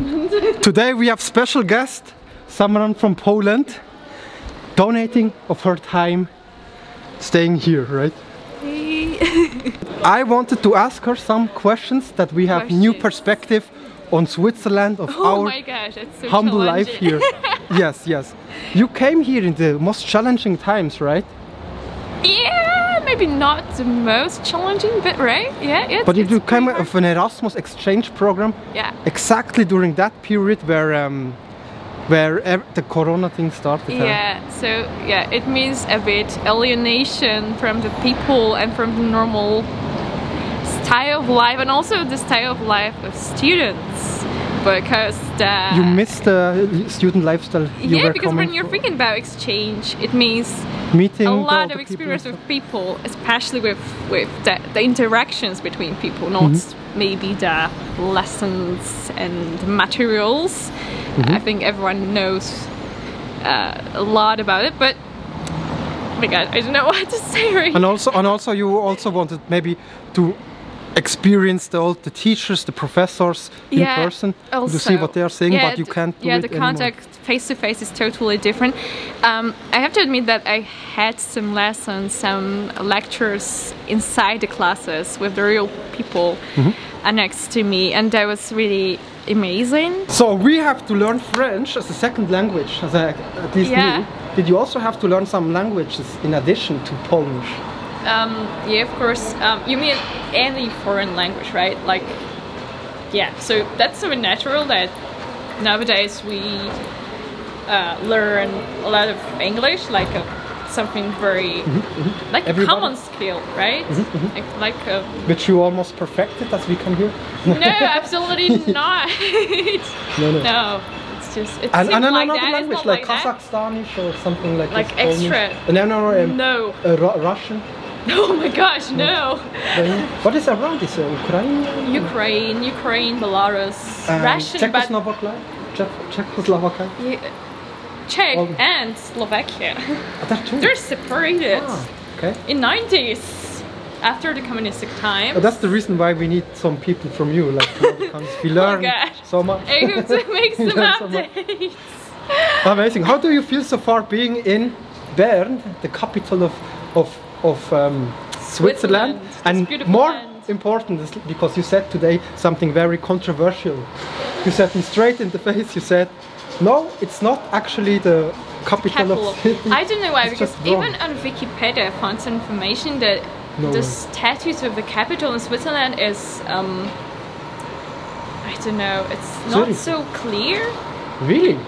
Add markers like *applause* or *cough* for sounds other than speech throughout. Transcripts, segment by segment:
*laughs* Today we have special guest, someone from Poland, donating of her time, staying here, right? *laughs* I wanted to ask her some questions that we have new perspective on Switzerland of oh our gosh, so humble life here. *laughs* yes, yes. You came here in the most challenging times, right? yeah, maybe not the most challenging, but right? Yeah, it's, But you came pretty of an Erasmus exchange program. Yeah. exactly during that period where um, where ev- the Corona thing started. huh? Yeah, so yeah, it means a bit alienation from the people and from the normal style of life and also the style of life of students because the You missed the student lifestyle. You yeah because when you're thinking about exchange it means meeting a lot of experience and with people especially with with the, the interactions between people not Mm-hmm. maybe the lessons and materials Mm-hmm. i think everyone knows uh, a lot about it but oh my god i don't know *laughs* what to say right And also, and also, you also wanted maybe to experience the all the teachers, the professors in person to see what they are saying, yeah, but you can't do yeah the anymore. contact face to face is totally different um, i have to admit that i had some lessons some lectures inside the classes with the real people Mm-hmm. uh, next to me and that was really amazing So we have to learn French as a second language, as I, at least Yeah. me. Did you also have to learn some languages in addition to Polish? Um, yeah of course um, you mean any foreign language right like yeah so that's so natural that nowadays we uh, learn a lot of english like a, something very like a common skill right like, like a, Which you almost perfected as we come here? no *laughs* absolutely not No, no. no it's just And, and like another that, language like, that. Kazakhstani or something like Like this, Polish. extra. No, no, no. Um, no uh, Ru- Russian. *laughs* oh my gosh no What is around this? Ukraine? Ukraine, Ukraine, Belarus, Um, Russian, Czechoslovakia? Czech- Czechoslovakia? Yeah, Czech Oh. and Slovakia. Ah. They're separated Ah, okay. in 90s after the communistic time. Uh, That's the reason why we need some people from you, like from other countries. We learn God. so much. *laughs* *laughs* To make some learn so Amazing. How do you feel so far being in Bern, the capital of of of um, Switzerland, Switzerland, and more land. important is because you said today something very controversial. You said me straight in the face. You said, "No, it's not actually the capital, Capital. of city." I don't know why, It's because just wrong." even on Wikipedia I found some information that No the way. status of the capital in Switzerland is, um, I don't know, it's not Zurich. so clear. really.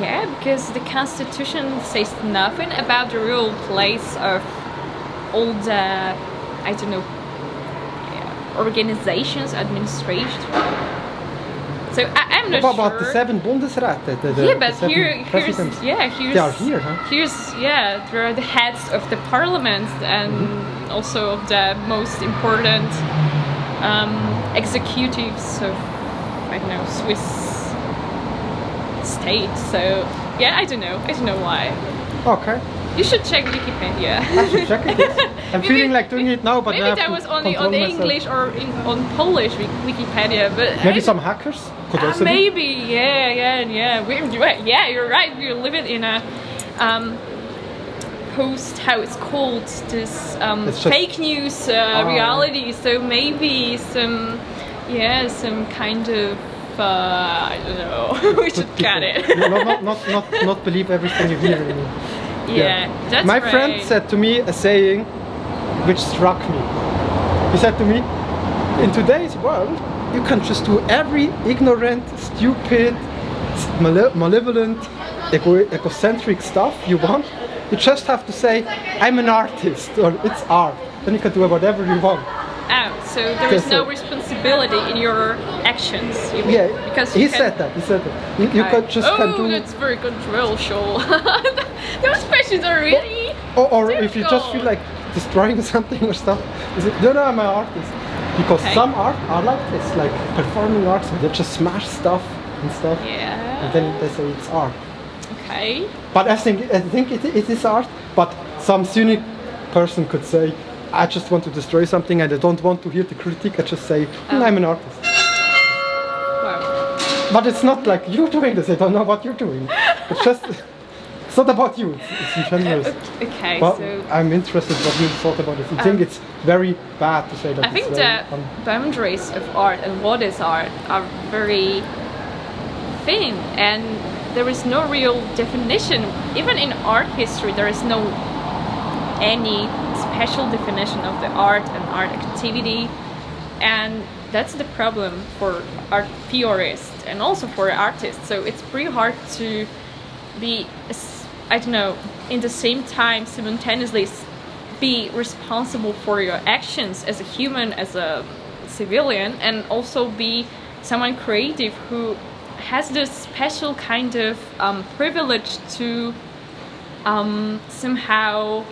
Yeah, because the constitution says nothing about the real place of all the, I don't know, organizations, administration. So I, I'm not What sure. about the seven Bundesräte? The, the, yeah, but here, here's presidents? yeah, here's They are here, huh? Here's yeah, there are the heads of the parliament and Mm-hmm. also of the most important um, executives of I don't know Swiss state. So yeah, I don't know. I don't know why. Okay. You should check Wikipedia. I should check it. *laughs* I'm Maybe- feeling like doing it now, but I Maybe have that to was only on myself. English or in, on Polish Wikipedia, but Maybe I- some hackers could Ah, also be. maybe, yeah, yeah, yeah. We, yeah, you're right. We're living in a um, post, how it's called, this um, It's fake news uh, Ah. reality. So maybe some, yeah, some kind of, uh, I don't know. *laughs* we should cut it. *laughs* not, not, not, not, not believe everything you hear. Yeah, that's My right. friend said to me a saying which struck me. He said to me, in today's world, you can just do every ignorant, stupid, male- malevolent, ego- egocentric stuff you want. You just have to say, I'm an artist, or it's art. Then you can do whatever you want. Oh, so there is no responsibility in your actions. You mean, Yeah, because he can, said that. He said that. You, you Okay. could just oh, can do. that's very controversial. *laughs* *laughs* Those questions are really. Or, or if you just feel like destroying *laughs* something or stuff, is it, no, no, I'm an artist. Because Okay. some art are like this, like performing arts, where they just smash stuff and stuff, Yeah. and then they say it's art. Okay. But I think I think it, it is art. But some cynic person could say, I just want to destroy something and I don't want to hear the critique. I just say, "Hmm, Oh. I'm an artist. Wow. but it's not like you're doing this. I don't know what you're doing. It's just *laughs* not about you. It's, it's in general. *laughs* Okay, But so I'm interested what you thought about it. I think Um, it's very bad to say that. I think the boundaries of art and what is art are very thin, and there is no real definition. Even in art history, there is no any special definition of the art and art activity, and that's the problem for art theorists and also for artists. So it's pretty hard to be, I don't know, in the same time simultaneously be responsible for your actions as a human, as a civilian, and also be someone creative who has this special kind of um, privilege to um, somehow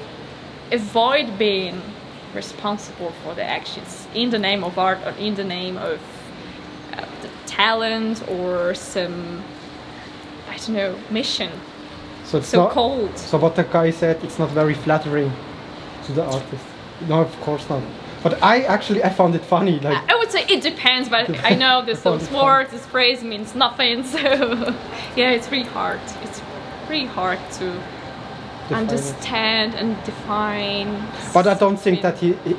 avoid being responsible for the actions in the name of art or in the name of uh, the talent or some I don't know mission so it's so not. cold So what the guy said, it's not very flattering to the artist. No, of course not. But I actually I found it funny. Like I would say it depends, but I *laughs* know this those words, this phrase means nothing. *laughs* So yeah, it's really hard. It's pretty hard to define it. understand and define. But I don't think that he, he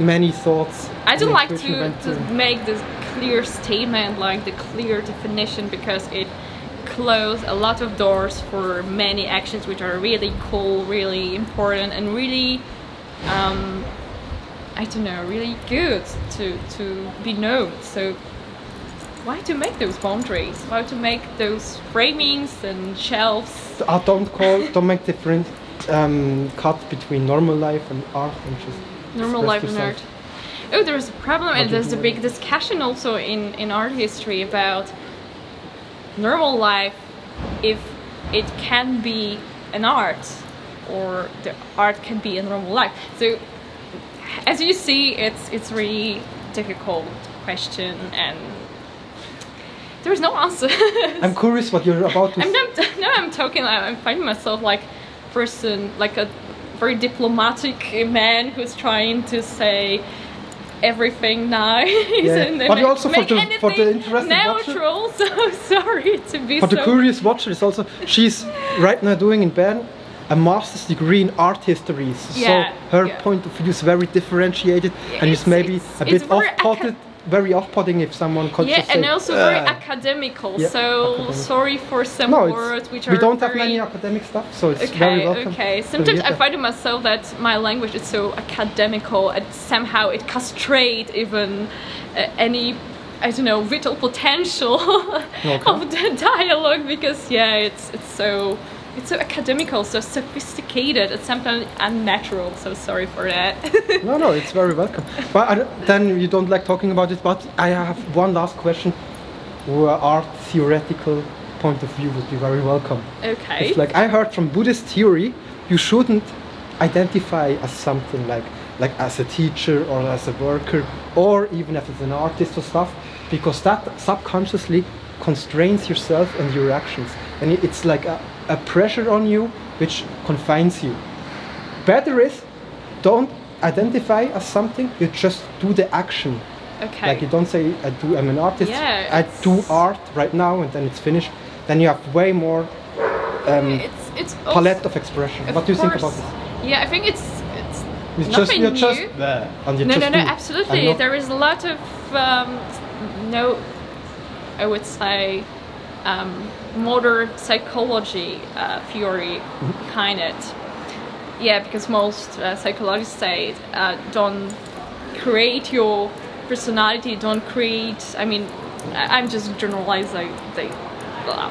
many thoughts. I don't like to, to make this clear statement, like the clear definition, because it closes a lot of doors for many actions which are really cool, really important, and really, um, I don't know, really good to, to be known. So, why to make those boundaries? Why to make those framings and shelves? I don't call, don't make different um, cut between normal life and art and just normal life and art. Oh, there's a problem, and there's a big discussion also in, in art history about normal life if it can be an art or the art can be a normal life. So, as you see, it's it's really difficult question, and there's no answer. *laughs* I'm curious what you're about to I'm not. *laughs* No, I'm talking. I'm finding myself like person, like a very diplomatic man who's trying to say everything nice Yeah, and but make, also for the- for the interested watcher- neutral. So *laughs* sorry to be But so. the curious watcher is also she's right now doing in Bern a master's degree in art histories. Yeah, so her yeah. point of view is very differentiated and It's- it's maybe it's- a bit off-putted, very off-putting if someone could yeah, and say, also very "Uh, academical. yeah, so academic. sorry for some no, words which we are we don't have very many academic stuff, so it's very Okay, welcome. okay. to Sometimes I find in myself that my language is so academical and somehow it castrates even uh, any, I don't know, vital potential Okay. *laughs* of the dialogue because yeah, it's it's so it's so academical, so sophisticated, and sometimes unnatural. So sorry for that. *laughs* No, no, it's very welcome. But I then you don't like talking about it. But I have one last question. Where art theoretical point of view would be very welcome. okay. It's like I heard from Buddhist theory, you shouldn't identify as something like like as a teacher or as a worker or even if it's an artist or stuff, because that subconsciously constrains yourself and your actions, and it's like a, a pressure on you which confines you. Better is don't identify as something, you just do the action. okay. Like you don't say I do I'm an artist. Yeah, I do art right now and then it's finished. Then you have way more um, it's it's palette of expression. of what do you think about this? Yeah, I think it's it's It's just nothing you're new. just there and you no, just no, no, do. absolutely. There is a lot of um, no, I would say, um, modern psychology uh, theory Mm-hmm. behind it. Yeah, because most uh, psychologists say uh, don't create your personality. Don't create. I mean, I- I'm just generalizing. They, blah.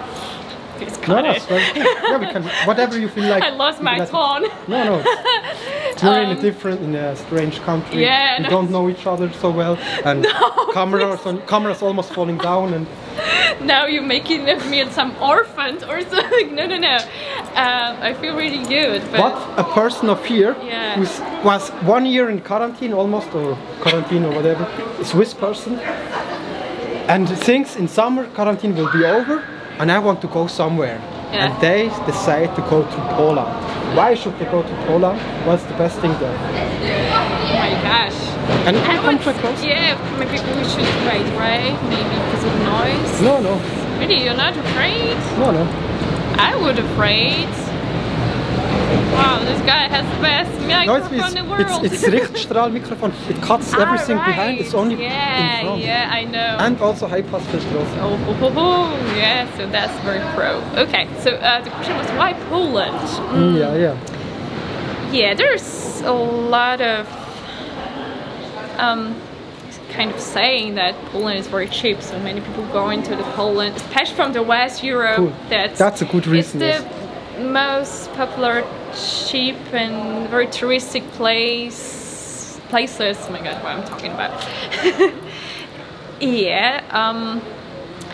Please no, no, it's very, yeah, we can whatever you feel like. *laughs* I lost my tone. No, no. It's, *laughs* we're in a Um, different, in a strange country. Yeah, we no. don't know each other so well, and *laughs* No, cameras, on, cameras almost falling down, and *laughs* now you're making me some orphan or something. *laughs* No, no, no. Um, I feel really good. But But a person of here Yeah. who was one year in quarantine almost, or quarantine or whatever, a Swiss person, and thinks in summer quarantine will be over, and I want to go somewhere. Yeah. and they decide to go to Poland. Why should they go to Poland? What's the best thing there? Oh my gosh. Can you I come would, quite close? yeah, maybe we should wait, right? Maybe because of noise. No, no, Really, you're not afraid? no, no. I would afraid. Wow, this guy has the best No, it's, microphone in the world. it's, it's Richtstrahl microphone. It cuts everything Ah, behind. It's only yeah, in front. Yeah, I know. And also high pass filter also. Oh, ho, ho, ho. yeah, so that's very pro. Okay, so uh, the question was why Poland? Mm, Mm, yeah, yeah. yeah, there's a lot of um, kind of saying that Poland is very cheap, so many people go into the Poland, especially from the West Europe. Cool. That's, That's a good reason, It's yes. Most popular, cheap, and very touristic place places. Oh my god, what I'm talking about. *laughs* yeah, um,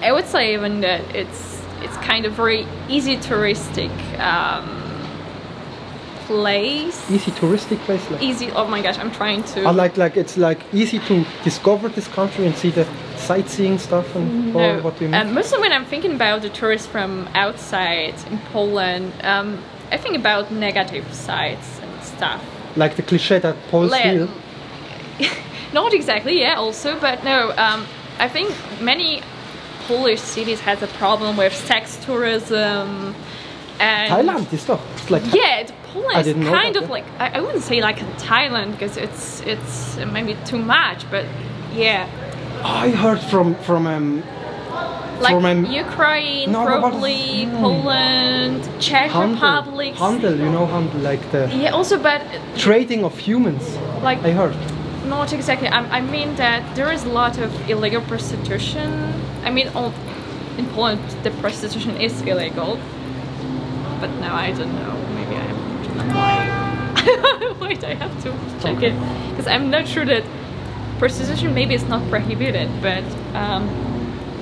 I would say even that it's it's kind of very easy touristic um, place. Easy touristic place. Like. Easy. Oh my gosh, I'm trying to. I like like it's like easy to discover this country and see the sightseeing stuff and No, what do you mean? um, mostly when I'm thinking about the tourists from outside in Poland, um, I think about negative sides and stuff. like the cliche that Poles Like- feel. *laughs* Not exactly, yeah, also, but no, um, I think many Polish cities has a problem with sex tourism and Thailand is doch. It's like Yeah, it's, Poland is kind that, of yeah. like I, I wouldn't say like in Thailand because it's it's maybe too much, but yeah, I heard from from um like from um, Ukraine, No, but probably mm. Poland, Czech Handel, Republic. Handel, you know Handel, like the Yeah, also, but trading of humans. like I heard. not exactly. I, I mean that there is a lot of illegal prostitution. I mean, all, in Poland, the prostitution is illegal. But now I don't know. Maybe I have. *laughs* Wait, I have to check Okay. it because I'm not sure that prostitution maybe it's not prohibited, but um,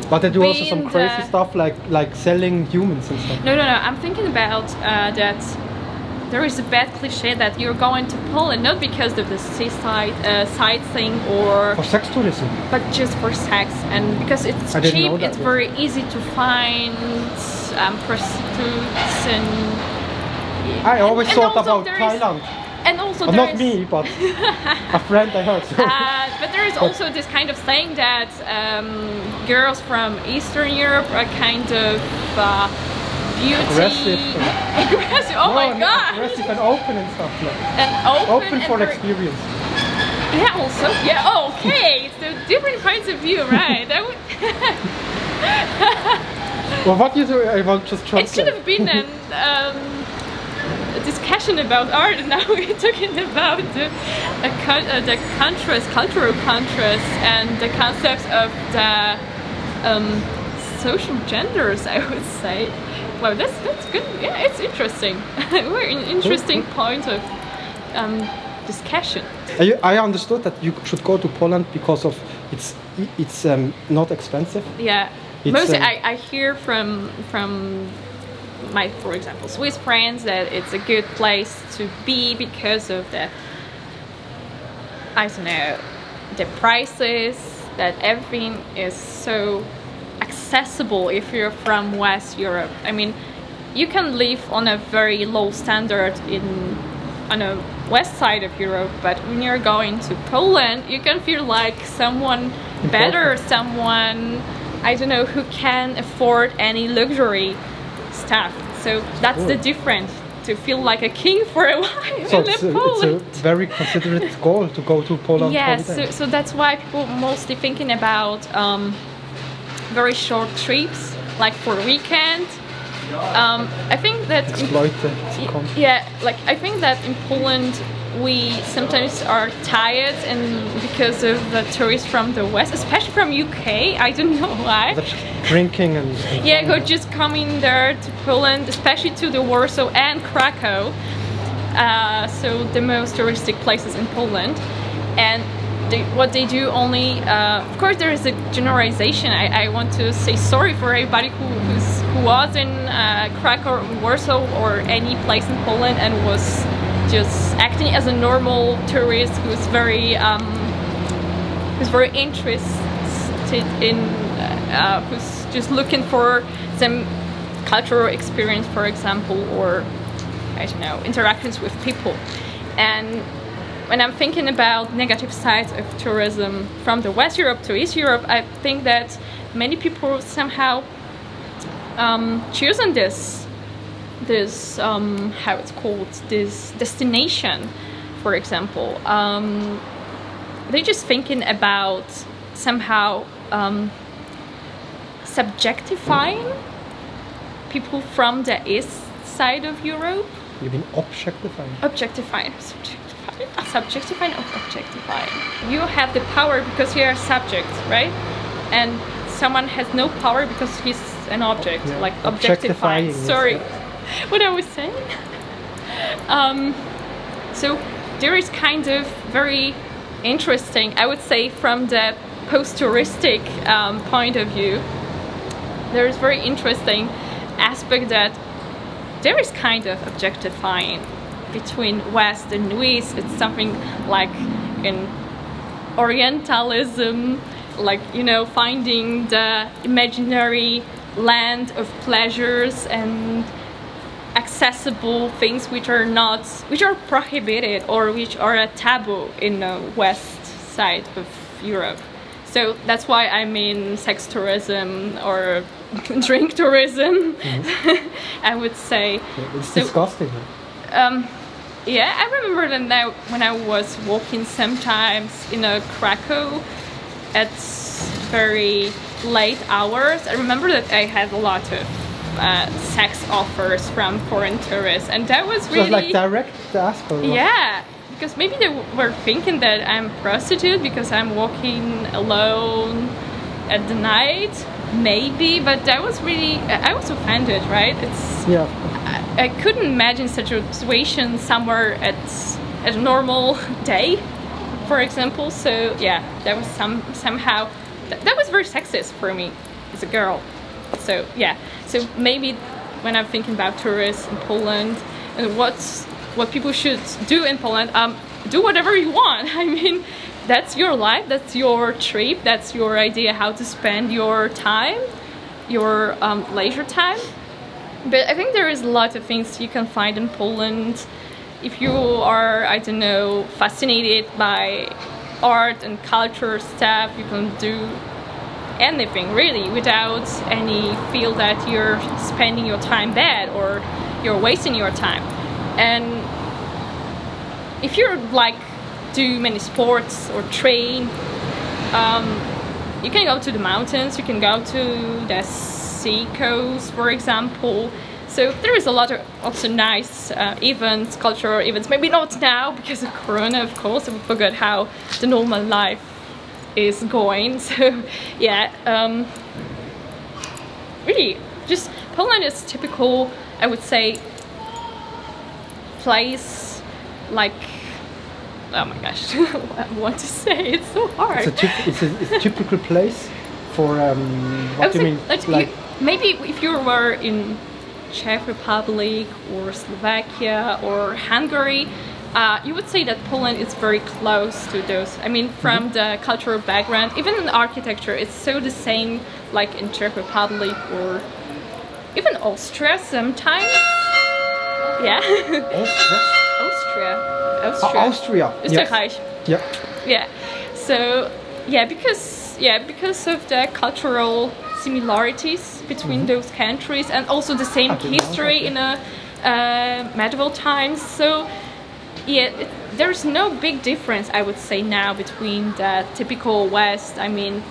But they do also some crazy the- stuff like like selling humans and stuff. no, no, no. I'm thinking about uh, that. There is a bad cliche that you're going to Poland not because of the seaside uh, sightseeing or For sex tourism. but just for sex and because it's I cheap it's very easy to find um, prostitutes and I always and thought also about is- Thailand. and also there not me, but *laughs* a friend I heard. uh, but there is also this kind of saying that um, girls from Eastern Europe are kind of uh, beauty Aggressive. aggressive oh No, my god Aggressive and open and stuff. Like. and open, Open and for experience. yeah also yeah oh, okay so different points of view right I would *laughs* Well, what you do, I will just It should have been an, *laughs* um, discussion about art, and *laughs* now we're talking about the, uh, the contrast, cultural contrast, and the concepts of the um, social genders. *laughs* I would say. Wow, that's that's good. Yeah, it's interesting. *laughs* we're an interesting point of um, discussion. I, I understood that you should go to Poland because of it's it's um, not expensive. Yeah, It's, mostly um, I, I hear from from my, for example, Swiss friends that it's a good place to be because of the, I don't know, the prices. That everything is so accessible if you're from West Europe. I mean, you can live on a very low standard in on a west side of Europe, but when you're going to Poland, you can feel like someone better, someone I don't know who can afford any luxury stuff. So that's the difference. To feel like a king for a *laughs* while So in it's a, Poland. it's a very considerate goal to go to Poland. Yes, so, so that's why people mostly thinking about um, very short trips, like for a weekend. Um, I think that exploit the Yeah, like I think that in Poland we sometimes are tired and because of the tourists from the west, especially from UK. I don't *laughs* know why. That's drinking and, and Yeah, are just coming there to Poland, especially to the Warsaw and Krakow. Uh, so the most touristic places in Poland, and they, what they do only, uh, of course, there is a generalization. I, I want to say sorry for everybody who who's, who was in uh, Krakow, or Warsaw, or any place in Poland and was just acting as a normal tourist who's very um, who's very interested in uh, who's just looking for some cultural experience, for example, or I don't know, interactions with people. And when I'm thinking about negative sides of tourism from the West Europe to East Europe, I think that many people somehow um, choosing this this um, how it's called this destination, for example. Um, they're just thinking about somehow um, subjectifying people from the east side of Europe. You mean objectifying? Objectifying, subjectifying, subjectifying, or objectifying. You have the power because you're a subject, right? And someone has no power because he's an object, Yeah, like objectifying. objectifying, Sorry. *laughs* what I was saying. um, so there is kind of very interesting, I would say, from the post-touristic um, point of view. There is very interesting aspect that there is kind of objectifying between West and East. It's something like in Orientalism, like you know, finding the imaginary land of pleasures and accessible things which are not which are prohibited or which are a taboo in the west side of Europe. So that's why I mean sex tourism or *laughs* drink tourism. *laughs* I would say. It's So- disgusting. Um, yeah, I remember that now when I was walking sometimes in a Krakow at very late hours. I remember that I had a lot of uh, sex offers from foreign tourists, and that was really it's like direct ask or what? yeah, because maybe they were thinking that I'm prostitute because I'm walking alone at the night. Maybe, but that was really I was offended, right? It's Yeah. I, I couldn't imagine such a situation somewhere at at a normal *laughs* day, for example. So yeah, that was some somehow that, that was very sexist for me as a girl. So yeah, so maybe when I'm thinking about tourists in Poland and what's what people should do in Poland, um, do whatever you want. *laughs* I mean, that's your life, that's your trip, that's your idea how to spend your time, your um, leisure time. But I think there is a lot of things you can find in Poland. If you are, I don't know, fascinated by art and culture stuff, you can do anything really without any feel that you're spending your time bad or you're wasting your time. And if you're like do many sports or train, um, you can go to the mountains, you can go to the sea coast, for example. So there is a lot of also nice uh, events, cultural events. Maybe not now because of Corona, of course. We forgot how the normal life is going. *laughs* So yeah, um, really, just Poland is typical. I would say place like oh my gosh, *laughs* I want to say it's so hard. It's a, typ- it's a, it's a typical place for um, what do you mean? like, Like you, maybe if you were in Czech Republic or Slovakia or Hungary, uh, you would say that Poland is very close to those. I mean, from Mm-hmm. the cultural background, even in architecture, it's so the same like in Czech Republic or even Austria sometimes. Yeah, Austria. Austria, Oh, Austria, Austria. Yes. Yeah. yeah so yeah because yeah because of the cultural similarities between those countries and also the same know history in a uh, medieval times so yeah it, there's no big difference i would say now between the typical west i mean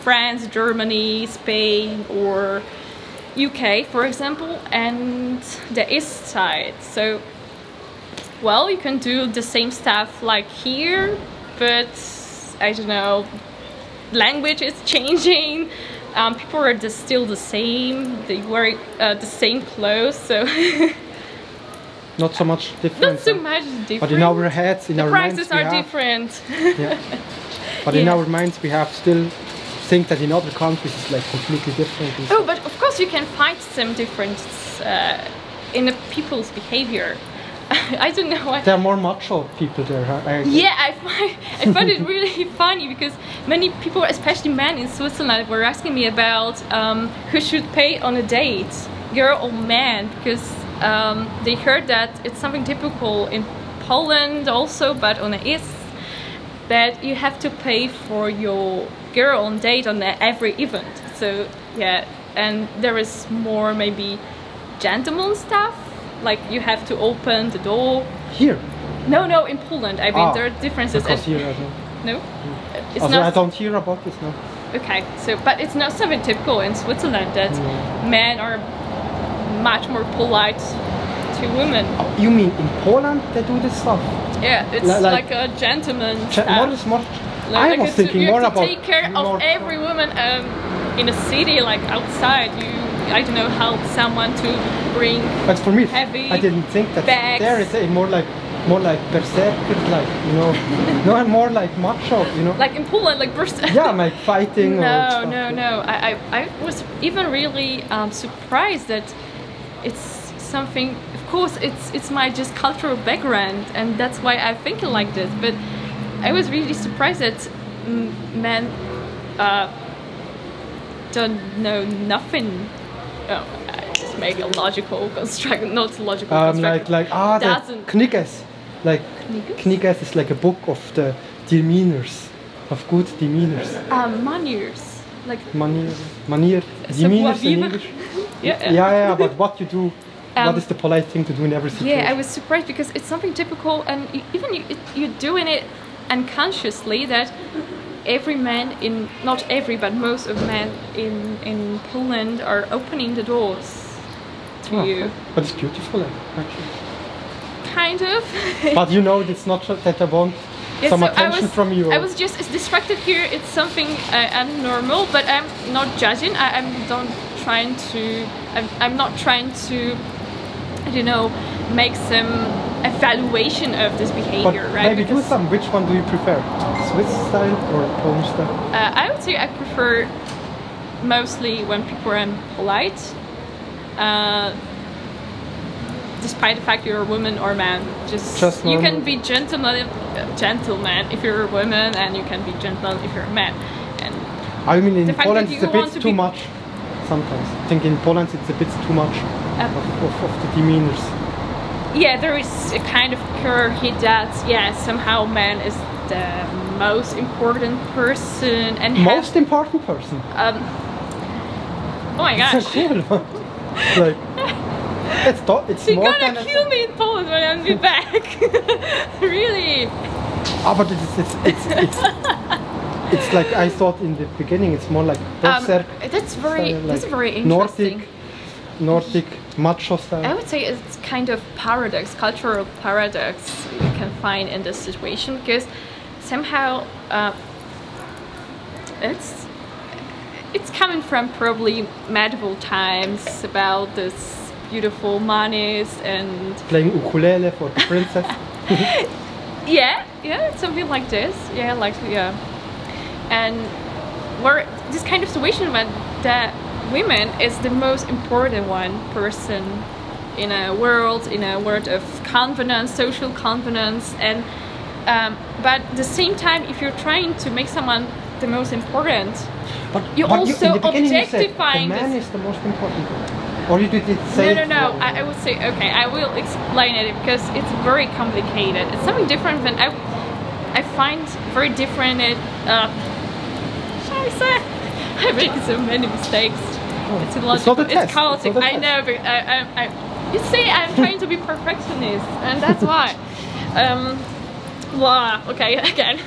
france germany spain or uk for example and the east side so well, you can do the same stuff like here, but I don't know, language is *laughs* changing. Um, people are just still the same. They wear uh, the same clothes, so *laughs* Not so much different. not so much different. But in our heads, in the our prices minds, are have, different. Yeah. *laughs* But in our minds, we have still think that in other countries it's like completely different. oh, stuff. but of course you can find some difference uh, in the people's behavior. *laughs* I don't know. There are more macho people there. Huh? I, Yeah, I find I *laughs* find it really funny because many people, especially men in Switzerland, were asking me about um, who should pay on a date. girl or man because um, they heard that it's something typical in Poland also, but on the east, that you have to pay for your girl on date on every event. So yeah, and there is more maybe gentleman stuff. Like you have to open the door. Here. No, no, in Poland. I mean, Ah, there are differences. Because here I don't. no, it's Also, I don't hear about this now. Okay, so but it's not something typical in Switzerland that men are much more polite to women. You mean in Poland they do this stuff? Yeah, it's Li- like- like, a gentleman. Stuff. More is more. Like, I was thinking more about take care of every woman um, in a city, like outside. You, I don't know, help someone to bring. But for me, heavy I didn't think that bags. there is a more like more like berserker, like you know, *laughs* no, and more like macho, you know. Like in Poland, like burst. yeah, like fighting. *laughs* No, no, no. I, I, I was even really um, surprised that it's something. Of course, it's it's my just cultural background, and that's why I think like this. But I was really surprised that men uh, don't know nothing. Oh, I just make a logical construct, not logical Um, construct. like like ah, the. Knigge. Like Knigge? Is like a book of the demeanors, of good demeanors. um, manners, like Manier, manier, demeanors in. English. *laughs* yeah, Yeah, yeah, but what you do, what Um, is the polite thing to do in every situation? Yeah, I was surprised because it's something typical, and even you, it, you're doing it unconsciously that every man in not every but most of men in in Poland are opening the doors to Oh, you. But it's beautiful, actually. kind of. *laughs* but you know, it's not that I want Yeah, some so I attention was, from you. I was just it's distracted here. It's something uh, abnormal, but I'm not judging. I, I'm don't trying to. I'm, I'm not trying to. I don't know, make some evaluation of this but behavior, right? maybe do some. Which one do you prefer? Swiss style or Polish style? Uh, I would say I prefer mostly when people are polite. Uh, despite the fact you're a woman or a man, just, Just you can be gentleman, uh, gentleman if you're a woman, and you can be gentleman if you're a man. And I mean, in Poland that it's a you bit too be- much. Sometimes I think in Poland it's a bit too much Uh, of, of, of the demeanors. yeah, there is a kind of curve that yeah somehow man is the most important person and Most important person. um, oh my *laughs* It's gosh. so cool. It's *laughs* like it's do- it's You're more gonna than kill me in Poland when I'm be back. *laughs* really? Ah, but it's it's it's it's, it's like I thought in the beginning. It's more like Um, that's very style, that's very interesting. Nordic, Nordic macho style. I would say it's kind of paradox, cultural paradox you can find in this situation because somehow uh, it's it's coming from probably medieval times about this beautiful monies and Playing ukulele for the princess. *laughs* Yeah, yeah, something like this. Yeah, like yeah, and where this kind of situation when the women is the most important one person in a world, in a world of confidence, social confidence, and um, but at the same time, if you're trying to make someone the most important, But, You but also the beginning you said the objectifying man this- is the most important. Or you did it say no, no, no. I, I would say okay. I will explain it because it's very complicated. It's something different than I. I find very different. It. Uh, Scheiße. *laughs* I make so many mistakes. it's Oh, it's illogical. test. It's chaotic. It's I know, but I, I, I. You see, I'm trying to be perfectionist, and that's why. *laughs* Um. Blah. Okay. *laughs* Again.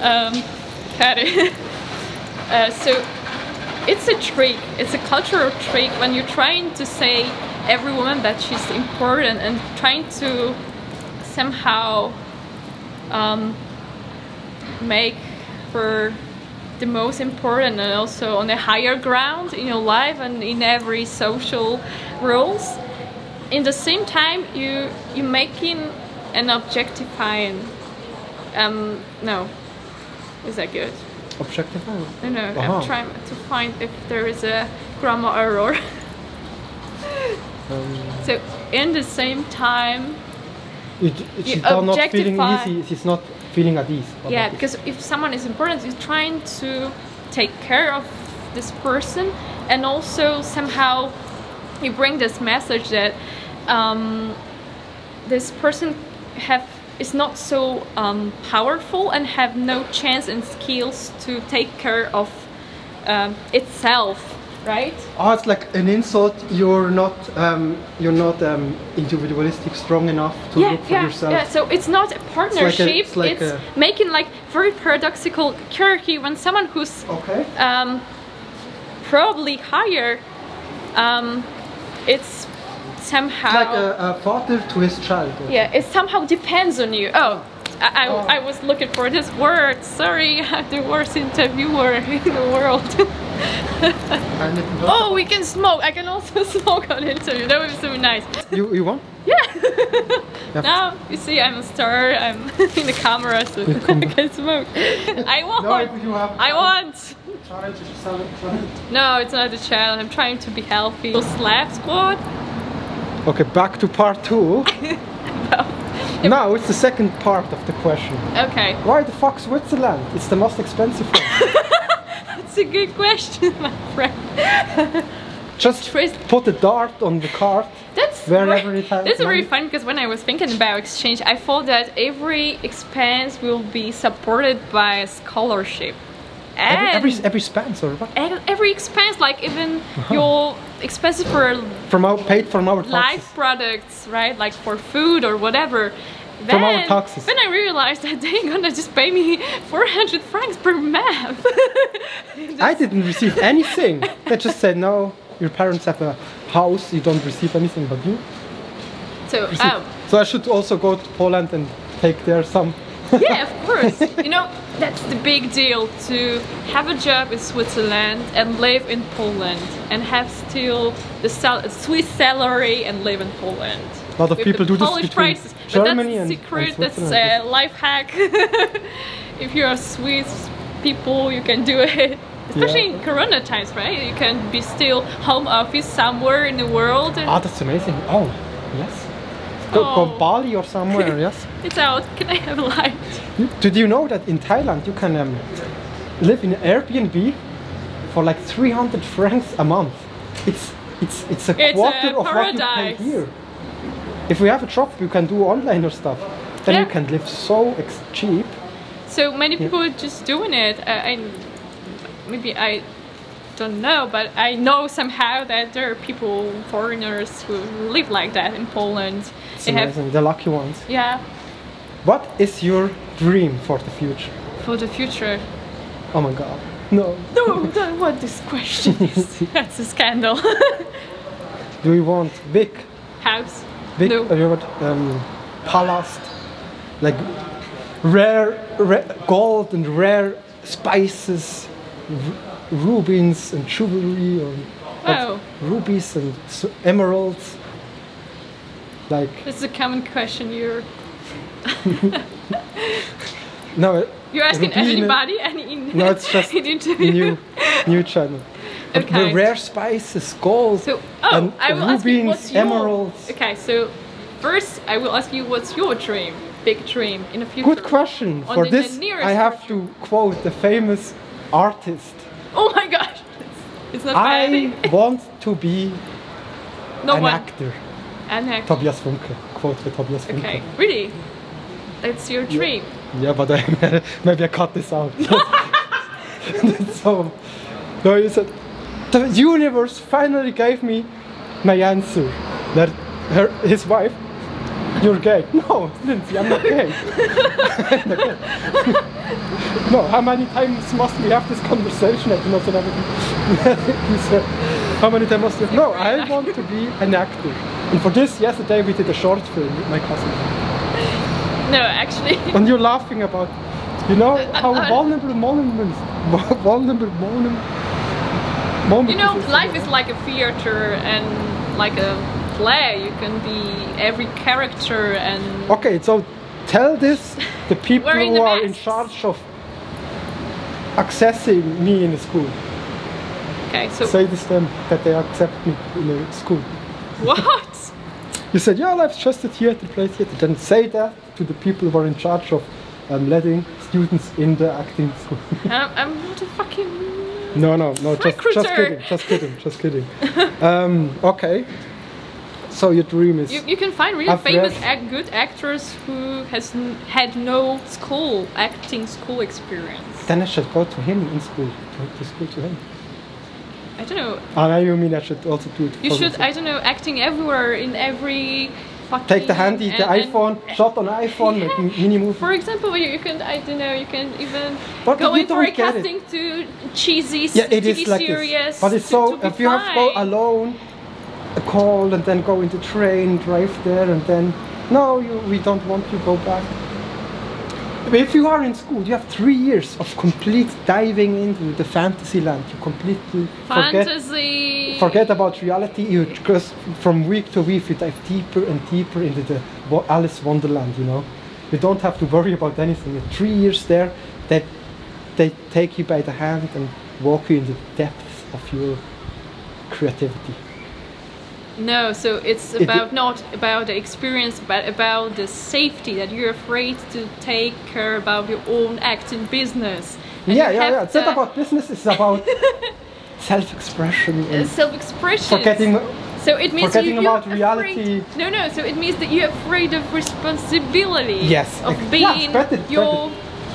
um. Uh, so it's a trick it's a cultural trick when you're trying to say every woman that she's important and trying to somehow um, make her the most important and also on a higher ground in your life and in every social roles in the same time you you making an objectifying um no is that good Objectifying. no, no, Uh-huh. I'm trying to find if there is a grammar error. Um, *laughs* so, in the same time, it, You she's not not feeling easy. She's not feeling at ease. yeah, because if someone is important, you're trying to take care of this person and also somehow you bring this message that um, this person have is not so um, powerful and have no chance and skills to take care of um, itself, right? Oh, it's like an insult. You're not um, you're not um, individualistic, strong enough to yeah, look for yeah, yourself. yeah. So it's not a partnership. it's like it's a- making like very paradoxical hierarchy when someone who's Okay. um, probably higher, um, it's somehow It's like a, a father to his child. yeah, it somehow depends on you. Oh. I, I, Oh. I was looking for this word. Sorry, I'm *laughs* the worst interviewer *laughs* in the world. Oh, we can smoke. I can also *laughs* smoke on interview. That would be so nice. You you want? Yeah. now you see, I'm a star. I'm in the camera, so I can smoke. I want. No, if you have. I want. Child, you should sell it, sell it. No, it's not a child. I'm trying to be healthy. Slap squad. Okay, back to part two. Now it's the second part of the question. Okay, Why the fuck Switzerland? It's the most expensive one. *laughs* that's a good question, my friend. Just Trace- put a dart on the card. That's Wherever very, it has That's very fun because when I was thinking about exchange, I thought that every expense will be supported by a scholarship. And every, every spans or what? every expense, like even uh-huh. your expenses for From our paid from our taxes. life products, right? Like for food or whatever. Then, From our taxes. then I realized that *laughs* they're gonna just pay me 400 francs per month. *laughs* I didn't receive anything. they just said no. Your parents have a house. You don't receive anything, but you. so, oh, So I should also go to Poland and take there some. yeah, of course. *laughs* you know, that's the big deal to have a job in Switzerland and live in Poland and have still the sal- Swiss salary and live in Poland. A lot of With people do this Polish between prices. But Germany that's and- secret. that's a life hack. *laughs* if you're a Swiss people, you can do it. Especially Yeah. in Corona times, right? You can be still home office somewhere in the world. And Ah, that's amazing. Oh, yes. Go, go Oh. Bali or somewhere. *laughs* yes. It's out. Can I have a light? Did you know that in Thailand you can um, live in Airbnb for like 300 francs a month? It's it's it's a It's quarter a of what you pay here. If we have a shop, you can do online or stuff. Then you can live so ex- cheap. So many people are just doing it. Uh, I maybe I don't know, but I know somehow that there are people, foreigners, who live like that in Poland. It's they have, amazing. The lucky ones. yeah, What is your dream for the future? for the future. Oh my god. No. No, don't want this question. *laughs* is. That's a scandal. Do you want big, House. big, No. or you want um, palace, like rare, rare gold and rare spices, rubies and jewelry, or? Oh. rubies and emeralds. Like This is a common question. You're *laughs* no, you're asking anybody, any in, no, it's just *laughs* in interview. new, new channel. Okay. the rare spices, gold, So, oh, and I will ask you rubies, your... emeralds. Okay, so first I will ask you what's your dream, big dream in the future. Good question. On For the- the this, nearest I have to quote the famous artist. Oh my gosh, it's, it's not I want to be no an one. actor. An actor. Tobias Funke. Quote by Tobias Funke. Okay, really? That's your dream. Yeah, but I, *laughs* maybe I cut this out. *laughs* so, no, he said, the universe finally gave me my answer. That her, his wife, you're gay. *laughs* No, Lindsay, I'm not gay. I'm not gay. no, how many times must we have this conversation? I do not know. *laughs* how many times must we? No, I want to be an actor. And for this, yesterday we did a short film with my cousin. No, actually. *laughs* And you're laughing about, you know, how uh, vulnerable moments, vulnerable moment, moment. You know, life is like a theater and like a play. You can be every character and Okay, so tell this the *laughs* people who the are in charge of accessing me in the school. okay. So Say this to them that they accept me in the school. what? You said, yeah, life's just a theater, play theater. Then say that to the people who are in charge of um, letting students in the acting school. *laughs* I'm, I'm not a fucking No, no, no. Just, just kidding. Just kidding. Just kidding. *laughs* um, okay. So your dream is You, you can find really I've famous, good actors who has n- had no school acting school experience. then I should go to him in school. To, to school to him. I don't know. Ah, now you mean I should also do it? You should. myself. I don't know. Acting everywhere in every fucking. take the handy, the and- and- iPhone, *laughs* shot on iPhone, m- mini movie. For example, you, you can. I don't know. You can even But go you in for a don't it. casting to cheesy Yeah, it TV is like series. this. But it's to- so to if you have to go alone, a call and then go in the train, drive there, and then no, you we don't want you go back. If you are in school, you have three years of complete diving into the fantasy land. You completely forget Fantasy. forget about reality. You just from week to week you dive deeper and deeper into the Alice Wonderland. You know, you don't have to worry about anything. You're three years there, that they take you by the hand and walk you in the depths of your creativity. No, so it's It- about not about the experience, but about the safety that you're afraid to take care about your own acting business. And yeah, yeah, yeah. It's not about business. It's about *laughs* self-expression uh, and self-expression. forgetting. So it means forgetting you, you're about reality. Afraid, no, no. So it means that you're afraid of responsibility. Yes, Of being yeah, spread it, spread your,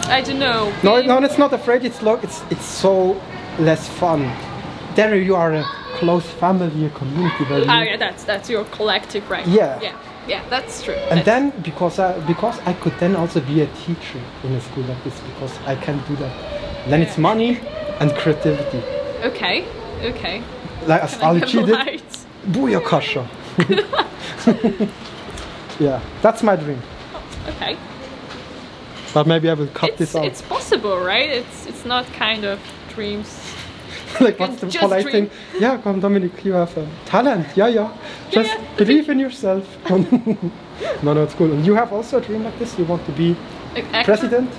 I don't know. No, no, it's not afraid. It's lo- It's it's so less fun. There you are a close family, a community where you Ah, yeah, that's that's your collective, right? Yeah. Yeah, yeah, that's true. And That's- then because I, because I could then also be a teacher in a school like this because I can do that. Then it's money and creativity. okay, okay. Like as Can I Ali have G did. Booyakasha. *laughs* yeah, that's my dream. Okay. But maybe I will cut It's this out. it's possible, right? It's it's not kind of dreams. *laughs* like what's the polite dream. thing? Yeah, come Dominic, you have a talent. Yeah, yeah. Just yeah. believe in yourself. *laughs* no, no, it's cool. And you have also a dream like this? You want to be Like president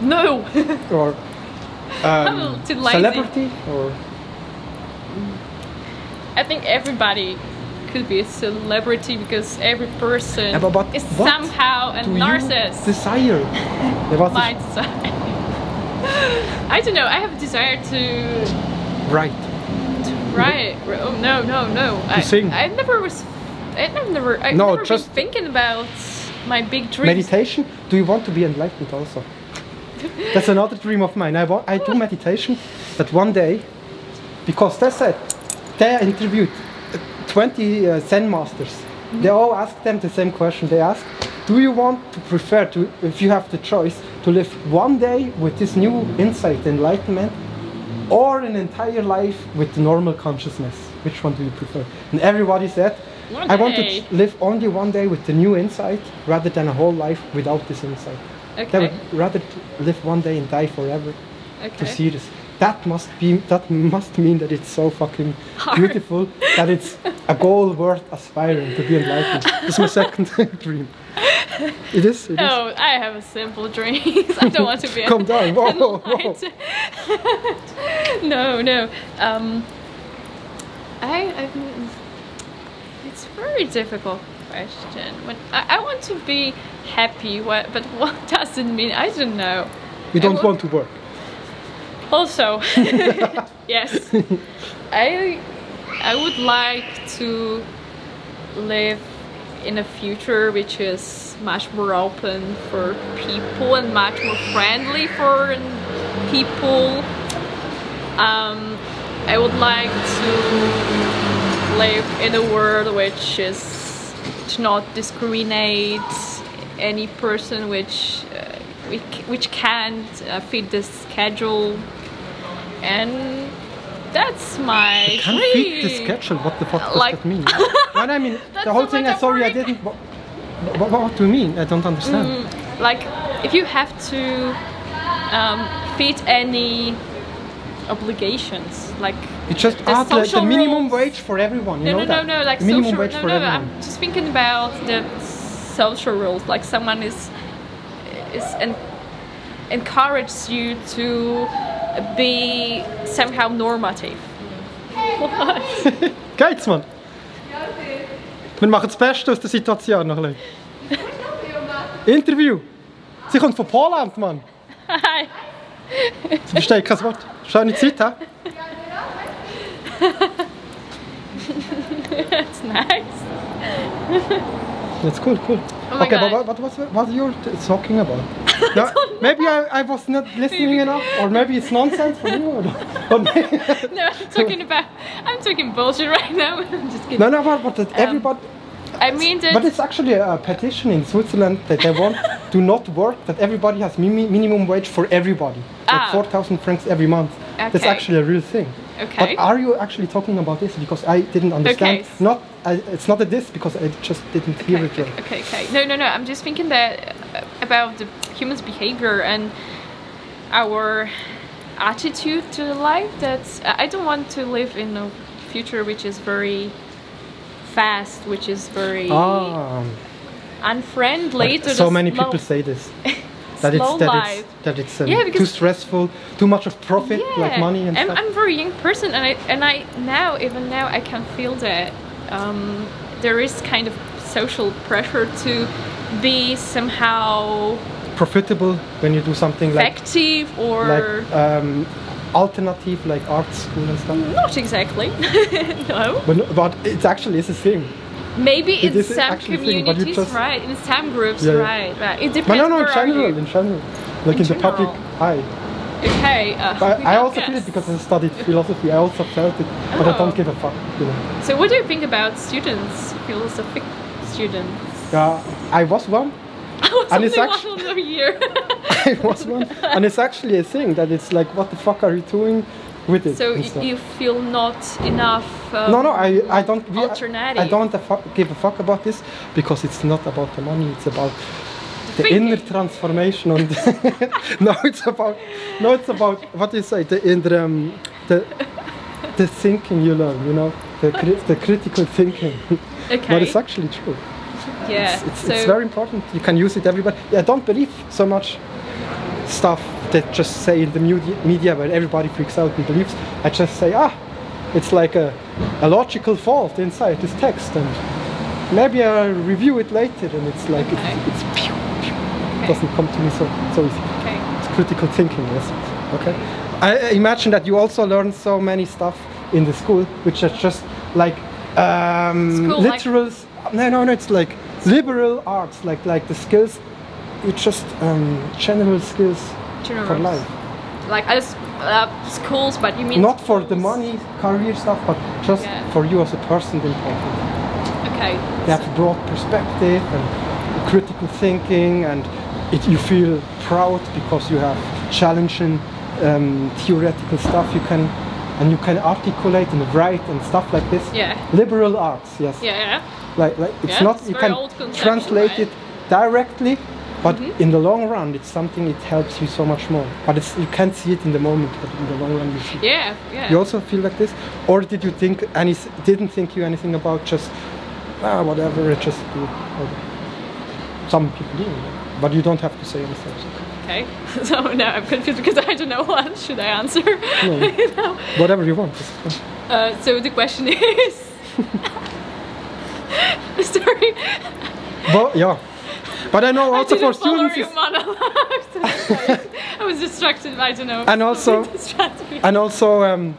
No. *laughs* or um, celebrity or I think everybody could be a celebrity because every person Yeah, but- but is somehow a narcissist. desire? Yeah, My desire. I don't know. I have a desire to right. Right. Oh no, no, no. I, sing. I never was. I never. I No, never just- been thinking about my big dream. Meditation? Do you want to be enlightened also? *laughs* That's another dream of mine. I, want, I do meditation, but one day, because they said, they interviewed uh, 20 uh, Zen masters. They all asked them the same question. They asked, do you want to prefer to, if you have the choice, to live one day with this new insight, enlightenment, or an entire life with normal consciousness? Which one do you prefer? And everybody said, One I want to live only one day with the new insight rather than a whole life without this insight. They Okay. would rather live one day and die forever okay. to see this. That must be that must mean that it's so fucking Hard. beautiful that it's a goal worth aspiring to be enlightened. It's my second *laughs* dream. It is. It is. No, I have a simple dream. *laughs* I don't want to be. Calm down. *laughs* Whoa, whoa, *laughs* no, no. Um, I, I. It's a very difficult question. When I, I want to be happy, what, but what does it mean? I don't know. You don't want to work. Also, yes, I I would like to live in a future which is much more open for people and much more friendly for people. Um, I would like to live in a world which is to not discriminate any person which uh, which, which can't uh, fit the schedule and that's my Can't dream. fit the schedule. What the fuck does Like- that mean? *laughs* well, I mean, *laughs* the whole thing. I'm sorry, I didn't. What, what, what do you mean? I don't understand. Mm, like if you have to um, fit any obligations like You just the add the, the minimum rules. wage for everyone. You no know no no that? no like The minimum social wage no for no everyone. I'm just thinking about the social rules like someone is is en- encourages you to be somehow normative what *laughs* Geht's, Mann? Wir machen das Beste aus der Situation noch ein bisschen. Interview. Sie kommt von Polen, Mann. Hi. Sie versteht kein Wort. Schöne Zeit, hä? *laughs* That's nice. That's cool, cool. Oh okay, God. but what, what was what you talking about? *laughs* No, maybe I, I was not listening enough, or maybe it's nonsense for you. Or, or *laughs* *laughs* No, I'm talking about. I'm talking bullshit right now. I'm just kidding. no, no, but, but that Um, everybody. I mean. But it's actually a petition in Switzerland that they want to not work, that everybody has mini- minimum wage for everybody. Ah. Like 4,000 francs every month. That's actually a real thing. Okay. But are you actually talking about this? Because I didn't understand. Okay. Not, I, it's not a this because I just didn't hear okay, it well. okay, okay, okay. No, no, no. I'm just thinking that uh, about the human's behavior and our attitude to life. That I don't want to live in a future which is very fast, which is very Ah, unfriendly. So many people say this. *laughs* That it's that life. it's that it's um, Yeah, too stressful, too much of profit, like money and I'm, stuff. I'm a very young person, and I and I now even now I can feel that um, there is kind of social pressure to be somehow Profitable when you do something like effective or like um, alternative, like art school and stuff. not exactly. *laughs* no, But, but it actually is a thing. Maybe in some actually thing, communities, just- right? In some groups, Yeah, yeah. right? Right. It depends. But no, no, in general, in general, like In in, the public eye. Okay. Uh, But I also feel it because I studied *laughs* philosophy. I also felt it, but I Oh. don't give a fuck. You know. So, what do you think about students, philosophic students? Yeah, I was one. *laughs* I was And it's only one year. *laughs* I was one, and it's actually a thing that it's like, what the fuck are you doing with it? so and y- stuff. you feel not enough. Um, No, no, I, I don't. Alternative. I don't give a fuck about this because it's not about the money. It's about the Thinking. inner transformation. And *laughs* no, it's about no, it's about what do you say? The inner um, the the thinking you learn. You know, the cri- the critical thinking. Okay. but it's actually true. yeah. It's, it's, so it's very important. You can use it everywhere I don't believe so much stuff that just say in the media, media where everybody freaks out and believes. I just say, ah, it's like a, a logical fault inside this text, and maybe I'll review it later, and it's like Okay. it's, it's pew, pew. Okay. doesn't come to me so so easy. Okay. It's critical thinking, yes. Okay. I imagine that you also learn so many stuff in the school, which are just like um, like- literals. No, no, no. It's like liberal arts, like like the skills. It's just um, general skills for General. life. Like as uh, schools, but you mean Not for the money, career stuff, but just Yeah. for you as a person. Important. Okay. You have a broad perspective and critical thinking, and it, you feel proud because you have challenging um, theoretical stuff you can and you can articulate and write and stuff like this. Yeah. Liberal arts, yes. Yeah. Yeah. Like, like it's Yeah, not it's you can translate right? It directly, but in the long run, it's something it helps you so much more. But it's you can't see it in the moment, but in the long run, you see. Yeah. Yeah. You also feel like this, or did you think any? Didn't think you anything about just ah whatever, it just do. Some people do, but you don't have to say anything. Okay. *laughs* So now I'm confused because I don't know what should I answer. *laughs* you know? Whatever you want. Uh, so the question *laughs* is. Sorry. But yeah, but I know also I for students, your. *laughs* I was distracted. I don't know. And also- *laughs* and also um,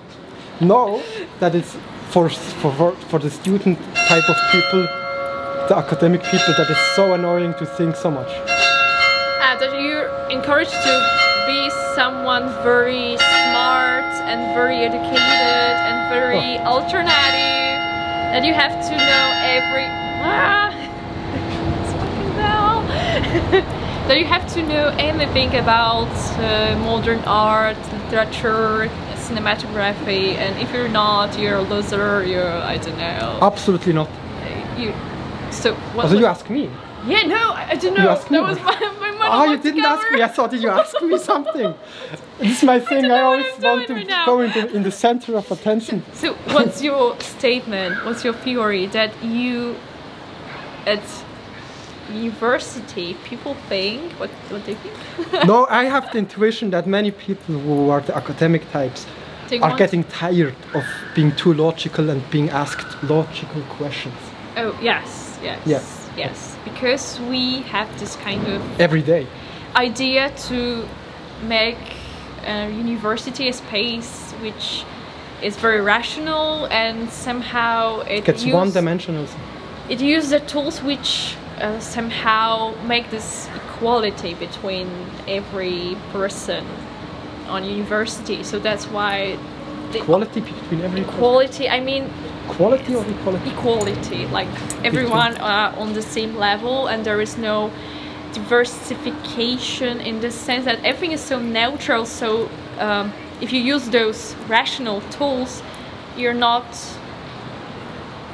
know that it's for, for for the student type of people, the academic people, that it's so annoying to think so much. Ah, that you're encouraged to be someone very smart and very educated and very Oh. alternative. That you have to know every ah, *laughs* that you have to know anything about uh, modern art, literature, cinematography, and if you're not, you're a loser. You're I don't know. Absolutely not. You. So what? Also, you ask me. yeah, no, I I don't know. You asked me. That was my, my Oh, you didn't ask me. I thought did you ask me *laughs* something? This is my thing. don't I, always want to right go into in the center of attention. So, what's your statement? What's your theory that you at university people think what what they think? no, *laughs* I have the intuition that many people who are the academic types are getting tired of being too logical and being asked logical questions Oh yes, yes, Yeah. yes. Because we have this kind of every day. idea to make a university a space which is very rational and somehow it Gets one dimensional. it uses the tools which uh, somehow make this equality between every person on university. So that's why the Quality between every equality. I mean quality or equality. equality, like everyone are on the same level, and there is no diversification in the sense that everything is so neutral. So um, if you use those rational tools, you're not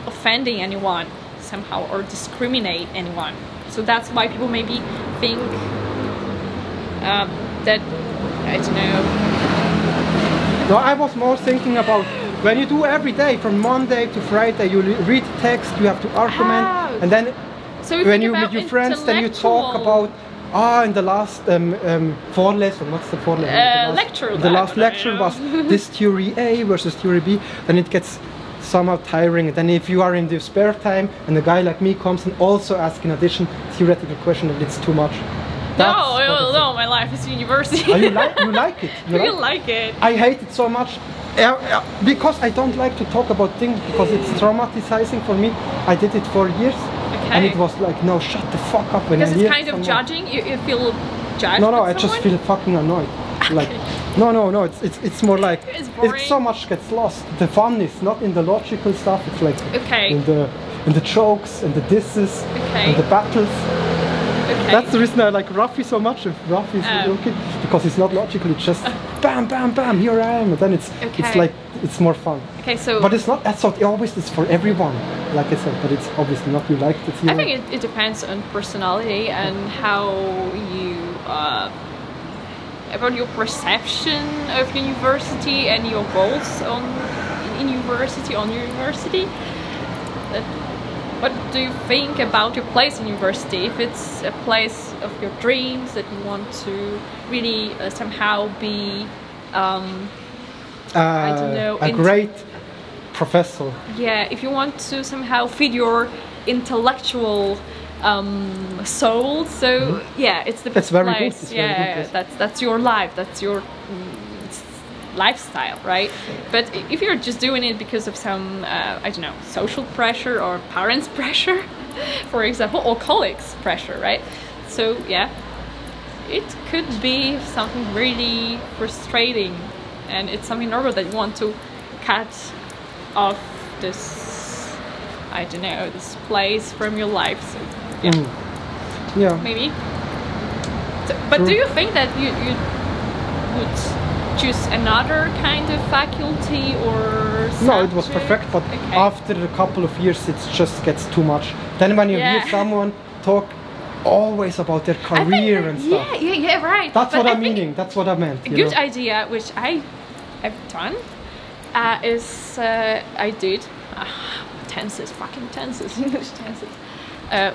offending anyone somehow or discriminate anyone. So that's why people maybe think um, that I don't know. No, I was more thinking about when you do every day from Monday to Friday, you read text, you have to argument, Ah. and then So when you meet your friends, then you talk about ah, in the last um, um, Vorlesung, what's the Vorlesung? Uh, the last, lecture The last lecture was *laughs* this theory A versus theory B, then it gets somehow tiring. And then if you are in the spare time and a guy like me comes and also asks in addition theoretical question, then it's too much. No, That's no, it's- no, my life is university. Oh, you like you like it? *laughs* You like it? like it? I hate it so much uh, uh, because I don't like to talk about things because it's traumatizing for me. I did it for years, and it was like, no, shut the fuck up when Because I it's kind of someone- judging. You, you feel judged. No, no, I with just feel fucking annoyed. Like, *laughs* no, no, no. It's it's it's more like It's it's so much gets lost. The fun is not in the logical stuff. It's like Okay. in the in the jokes and the disses Okay. and the battles. Okay. That's the reason I like Ruffy so much. If Ruffy is Oh. okay, because it's not logical. It's just bam, bam, bam. Here I am, and then it's it's like it's more fun. okay, so But it's not. That's not always. It's for everyone. Like I said, but it's obviously not. You like the I think it, it depends on personality and how you uh, about your perception of university and your goals on in university on university. What do you think about your place in university? If it's a place of your dreams that you want to really uh, somehow be, um, uh, don't know, A great professor. yeah, if you want to somehow feed your intellectual um, soul, so yeah, it's the That's best very good, place. it's very yeah, good, yes. that's that's your life. That's your mm, lifestyle, right? But if you're just doing it because of some, uh, I don't know, social pressure or parents' *laughs* pressure, for example, or colleagues' pressure, right? So yeah, it could be something really frustrating, and it's something normal that you want to cut off this, I don't know, this place from your life. So yeah, Mm. Yeah. maybe. So, but do you think that you you would choose another kind of faculty or? No, it was perfect, but Okay. after a couple of years, it just gets too much. Then when you Yeah. hear *laughs* someone talk always about their career that- and stuff, Yeah, yeah, yeah, right. that's But what I I'm meaning. That's what I meant. A good know? idea, which I have done, uh, is uh, I did uh, *sighs* tenses, fucking tenses, *laughs* English tenses. Uh,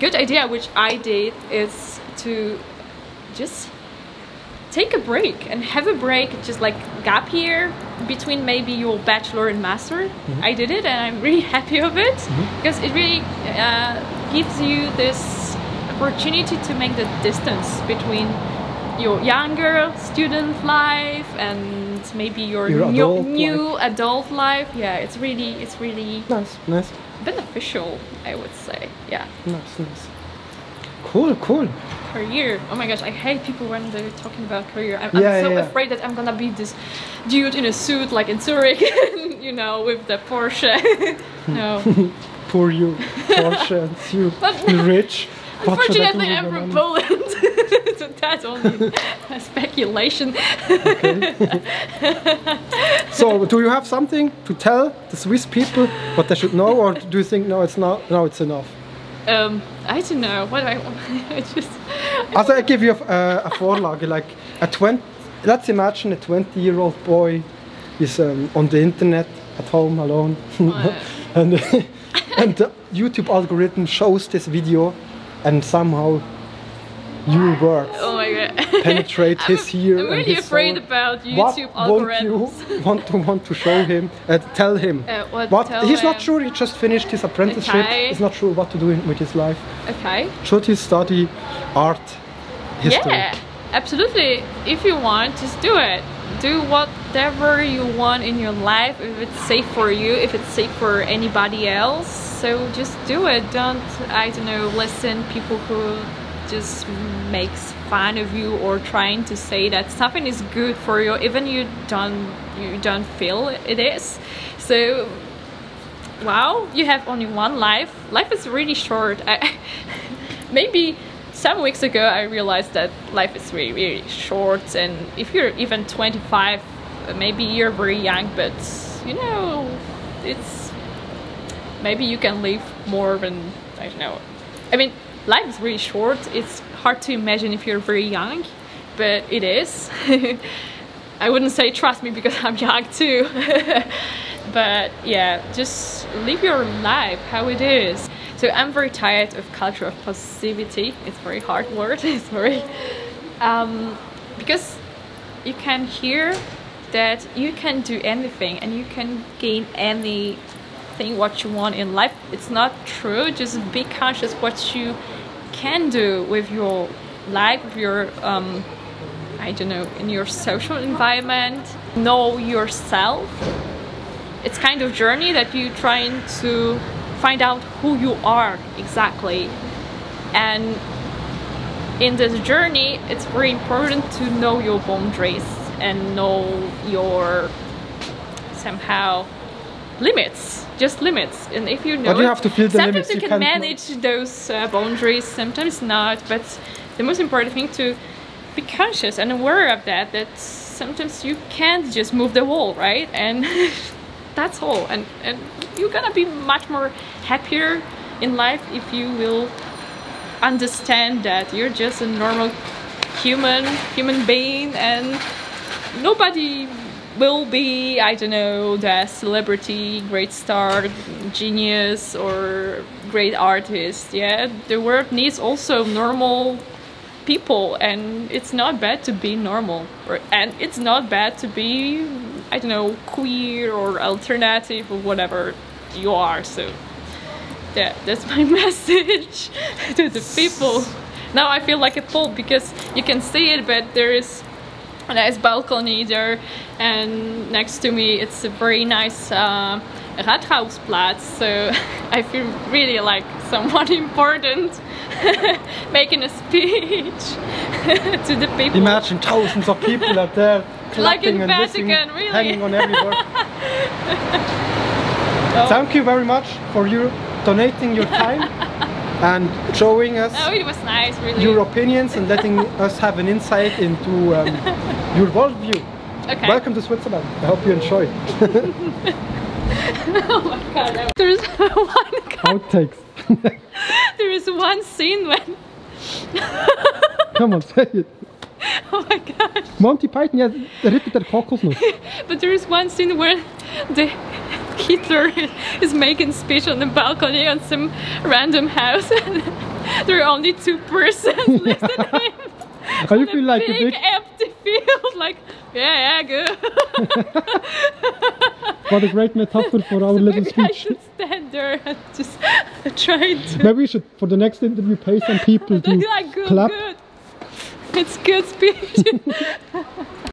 good idea, which I did, is to just take a break and have a break, just like gap year between maybe your bachelor and master. I did it, and I'm really *laughs* happy of it because it really uh, gives you this opportunity to make the distance between your younger student life and maybe your, Your new, adult new adult life. Yeah, it's really it's really Nice, nice, beneficial, I would say. Yeah. nice, nice. Cool, cool. career. Oh my gosh, I hate people when they're talking about career. I'm, Yeah, I'm so yeah, afraid that I'm gonna be this dude in a suit like in Zurich, *laughs* you know, with the Porsche. *laughs* no. *laughs* Poor you, Porsche and you rich. What should I do Unfortunately, I'm from money? Poland, *laughs* so that's only a speculation. So, do you have something to tell the Swiss people what they should know, or do you think no, it's not? No, it's enough. Um, I don't know. What do I? *laughs* I just. Also, I give you a, a Vorlage, like a 20, let's imagine a 20 year old boy is um, on the internet at home alone *laughs* and, and the YouTube algorithm shows this video and somehow your words Oh my god. penetrate his *laughs* ear I'm and really his afraid soul. about YouTube what won't algorithms. you *laughs* want to want to show him uh, tell him Uh, what tell he's not sure he just finished his apprenticeship Okay. he's not sure what to do in, with his life Okay. should he study art history Yeah, absolutely. If you want, just do it. Do whatever you want in your life if it's safe for you if it's safe for anybody else. So just do it. Don't i don't know listen people who just makes fun of you or trying to say that something is good for you even you don't you don't feel it is. So wow you have only one life. Life is really short. I, *laughs* maybe some weeks ago I realized that life is really, really short and if you're even 25 maybe you're very young but you know it's maybe you can live more than I don't know. I mean life is really short. It's hard to imagine if you're very young but it is. *laughs* I wouldn't say trust me because I'm young too. *laughs* But yeah just live your life how it is so I'm very tired of culture of positivity it's very hard word *laughs* very um, because you can hear that you can do anything and you can gain anything what you want in life. It's not true. Just be conscious what you can do with your life with your um, I don't know in your social environment. Know yourself. It's kind of journey that you're trying to find out who you are exactly. And in this journey it's very important to know your boundaries and know your somehow limits just limits. And if you know but you it, have to feel the sometimes limits you, you can manage those uh, boundaries sometimes not but the most important thing to be conscious and aware of that that sometimes you can't just move the wall right? And *laughs* that's all. And and you're gonna be much more happier in life if you will understand that you're just a normal human human being and nobody will be I don't know the celebrity great star genius or great artist. Yeah the world needs also normal people and it's not bad to be normal or, and it's not bad to be I don't know queer or alternative or whatever you are so yeah that's my *laughs* message to the people now I feel like a fool because you can see it but there is a nice balcony there and next to me it's a very nice uh, Rathausplatz so *laughs* I feel really like someone *laughs* important making a speech to the people Imagine thousands of people out there Like clapping in and listening, Vatican, really. hanging on every word. Oh. Thank you very much for you donating your time *laughs* and showing us oh it was nice really your opinions and letting *laughs* us have an insight into um, *laughs* your worldview. okay Welcome to Switzerland. I hope you enjoy. oh my god there's one Outtakes. there is one scene when Come on, say it. *laughs* oh my god Monty Python, ja, der Kokosnuss. but there is one scene where the Hitler is making speech on the balcony on some random house *laughs* and there are only two persons *laughs* listening Oh, you feel like a big big, empty field like yeah yeah good what a great metaphor for our little maybe I speech. should stand there and just try to Maybe we should, for the next interview, pay some people to like good clap. good it's good speech *laughs*